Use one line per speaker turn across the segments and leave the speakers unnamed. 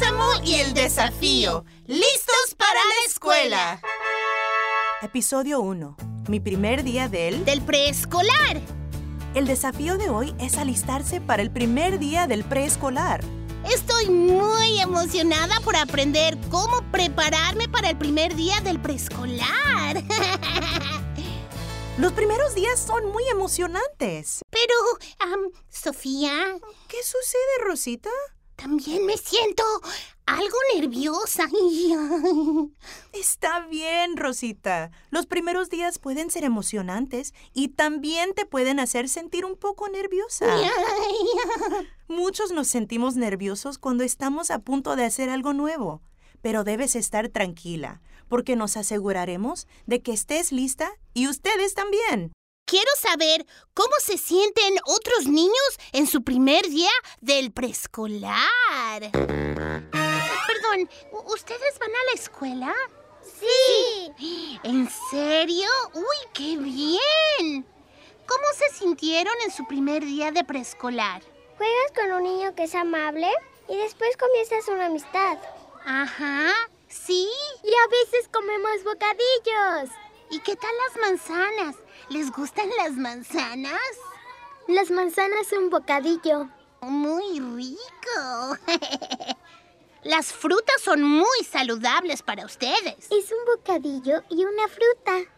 Bálsamo y el desafío. ¡Listos para la escuela!
Episodio 1. Mi primer día del...
Del preescolar.
El desafío de hoy es alistarse para el primer día del preescolar.
Estoy muy emocionada por aprender cómo prepararme para el primer día del preescolar.
Los primeros días son muy emocionantes.
Pero, am, Sofía,
¿Qué sucede, Rosita?
También me siento algo nerviosa.
Está bien, Rosita. Los primeros días pueden ser emocionantes y también te pueden hacer sentir un poco nerviosa. Muchos nos sentimos nerviosos cuando estamos a punto de hacer algo nuevo, pero debes estar tranquila, porque nos aseguraremos de que estés lista y ustedes también.
Quiero saber cómo se sienten otros niños en su primer día del preescolar. Perdón, ¿u- ¿ustedes van a la escuela? Sí. ¿En serio? ¡Uy, qué bien! ¿Cómo se sintieron en su primer día de preescolar?
Juegas con un niño que es amable y después comienzas una amistad.
Ajá, sí.
Y a veces comemos bocadillos.
¿Y qué tal las manzanas? ¿Les gustan las manzanas?
Las manzanas son bocadillo.
Muy rico. Las frutas son muy saludables para ustedes.
Es un bocadillo y una fruta.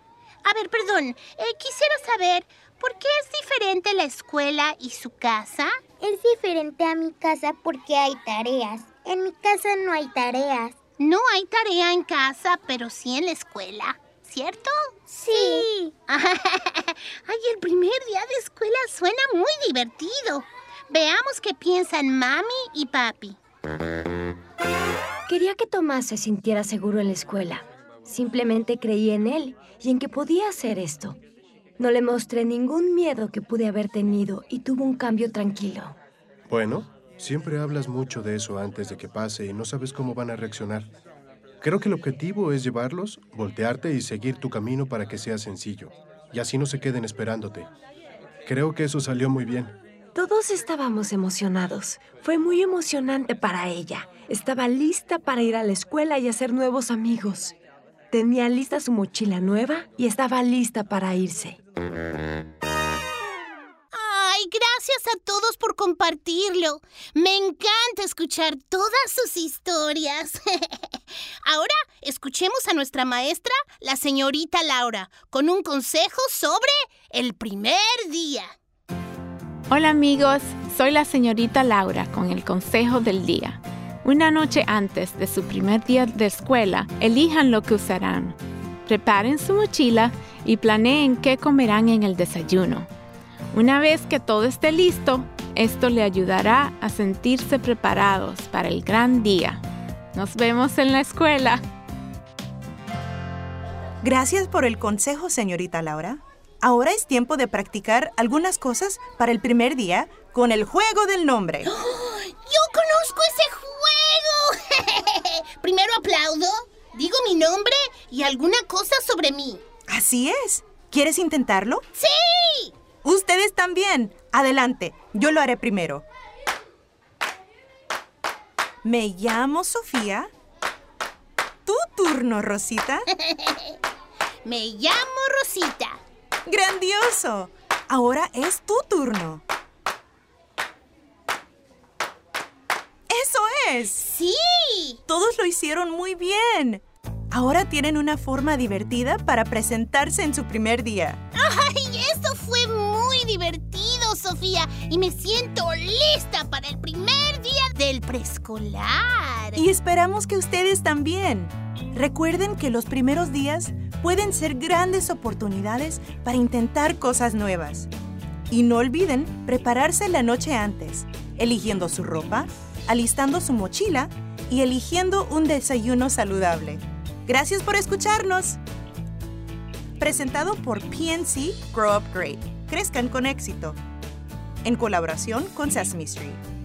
A ver, perdón, eh, quisiera saber, ¿por qué es diferente la escuela y su casa?
Es diferente a mi casa porque hay tareas. En mi casa no hay tareas.
No hay tarea en casa, pero sí en la escuela, ¿cierto?
Sí.
Ay, el primer día de escuela suena muy divertido. Veamos qué piensan mami y papi.
Quería que Tomás se sintiera seguro en la escuela. Simplemente creí en él y en que podía hacer esto. No le mostré ningún miedo que pude haber tenido y tuvo un cambio tranquilo.
Bueno, siempre hablas mucho de eso antes de que pase y no sabes cómo van a reaccionar. Creo que el objetivo es llevarlos, voltearte y seguir tu camino para que sea sencillo. Y así no se queden esperándote. Creo que eso salió muy bien.
Todos estábamos emocionados. Fue muy emocionante para ella. Estaba lista para ir a la escuela y hacer nuevos amigos. Tenía lista su mochila nueva y estaba lista para irse.
A todos por compartirlo. Me encanta escuchar todas sus historias. Ahora escuchemos a nuestra maestra, la señorita Laura, con un consejo sobre el primer día.
Hola amigos, soy la señorita Laura con el consejo del día. Una noche antes de su primer día de escuela, elijan lo que usarán. Preparen su mochila y planeen qué comerán en el desayuno. Una vez que todo esté listo, esto le ayudará a sentirse preparados para el gran día. Nos vemos en la escuela.
Gracias por el consejo, señorita Laura. Ahora es tiempo de practicar algunas cosas para el primer día con el juego del nombre.
¡Yo conozco ese juego! Primero aplaudo, digo mi nombre y alguna cosa sobre mí.
Así es. ¿Quieres intentarlo?
¡Sí!
Ustedes también. Adelante, yo lo haré primero. Me llamo Sofía. Tu turno, Rosita.
Me llamo Rosita.
¡Grandioso! Ahora es tu turno. ¡Eso es!
¡Sí!
Todos lo hicieron muy bien. Ahora tienen una forma divertida para presentarse en su primer día.
¡Ay, Y me siento lista para el primer día del preescolar.
Y esperamos que ustedes también. Recuerden que los primeros días pueden ser grandes oportunidades para intentar cosas nuevas. Y no olviden prepararse la noche antes, eligiendo su ropa, alistando su mochila y eligiendo un desayuno saludable. Gracias por escucharnos. Presentado por PNC Grow Up Great. Crezcan con éxito. En colaboración con Sesame Street.